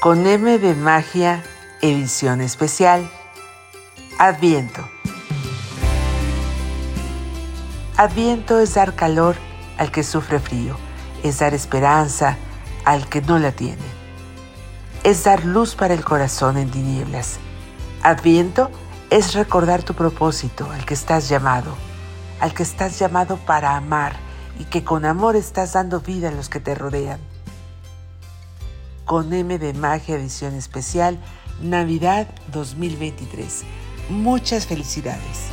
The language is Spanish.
con M de Magia, edición especial. Adviento. Adviento es dar calor al que sufre frío, es dar esperanza al que no la tiene, es dar luz para el corazón en tinieblas. Adviento es recordar tu propósito, al que estás llamado, al que estás llamado para amar y que con amor estás dando vida a los que te rodean. Con M de Magia Edición Especial, Navidad 2023. Muchas felicidades.